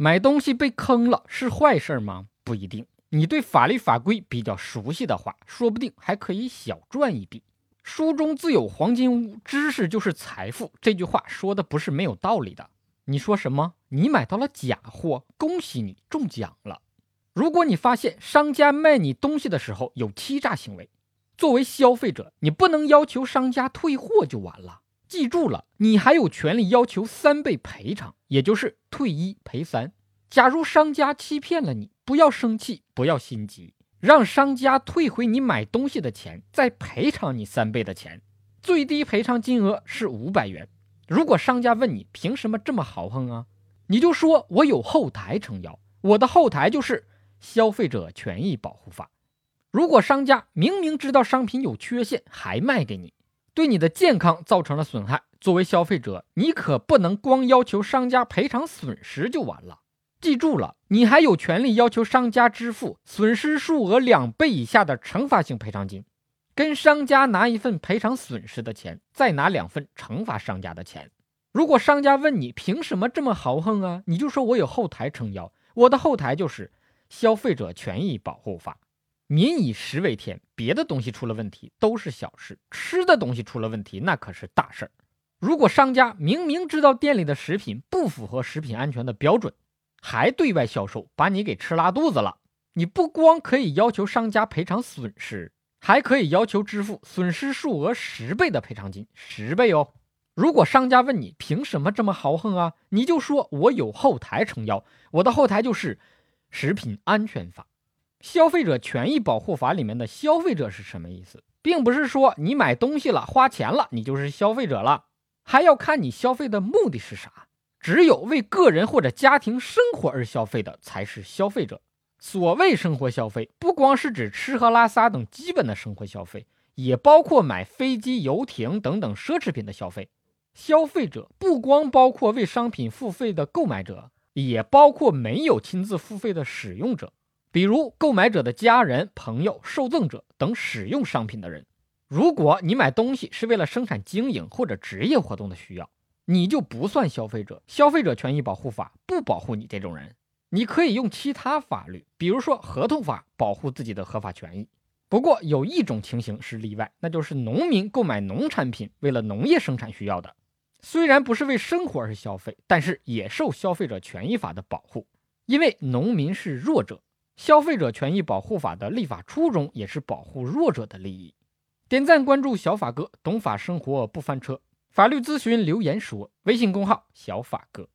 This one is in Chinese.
买东西被坑了是坏事吗？不一定。你对法律法规比较熟悉的话，说不定还可以小赚一笔。书中自有黄金屋，知识就是财富。这句话说的不是没有道理的。你说什么？你买到了假货，恭喜你中奖了。如果你发现商家卖你东西的时候有欺诈行为，作为消费者，你不能要求商家退货就完了。记住了，你还有权利要求三倍赔偿，也就是退一赔三。假如商家欺骗了你，不要生气，不要心急，让商家退回你买东西的钱，再赔偿你三倍的钱，最低赔偿金额是五百元。如果商家问你凭什么这么豪横啊，你就说我有后台撑腰，我的后台就是消费者权益保护法。如果商家明明知道商品有缺陷还卖给你，对你的健康造成了损害，作为消费者，你可不能光要求商家赔偿损失就完了。记住了，你还有权利要求商家支付损失数额两倍以下的惩罚性赔偿金，跟商家拿一份赔偿损失的钱，再拿两份惩罚商家的钱。如果商家问你凭什么这么豪横啊，你就说我有后台撑腰，我的后台就是消费者权益保护法。民以食为天，别的东西出了问题都是小事，吃的东西出了问题那可是大事儿。如果商家明明知道店里的食品不符合食品安全的标准，还对外销售，把你给吃拉肚子了。你不光可以要求商家赔偿损失，还可以要求支付损失数额十倍的赔偿金，十倍哦。如果商家问你凭什么这么豪横啊，你就说我有后台撑腰，我的后台就是食品安全法、消费者权益保护法里面的消费者是什么意思，并不是说你买东西了、花钱了，你就是消费者了，还要看你消费的目的是啥。只有为个人或者家庭生活而消费的才是消费者。所谓生活消费，不光是指吃喝拉撒等基本的生活消费，也包括买飞机、游艇等等奢侈品的消费。消费者不光包括为商品付费的购买者，也包括没有亲自付费的使用者，比如购买者的家人、朋友、受赠者等使用商品的人。如果你买东西是为了生产经营或者职业活动的需要，你就不算消费者，消费者权益保护法不保护你这种人。你可以用其他法律，比如说合同法保护自己的合法权益。不过有一种情形是例外，那就是农民购买农产品，为了农业生产需要的，虽然不是为生活而消费，但是也受消费者权益法的保护，因为农民是弱者。消费者权益保护法的立法初衷也是保护弱者的利益。点赞关注小法哥，懂法生活不翻车。法律咨询留言说，微信公号小法哥。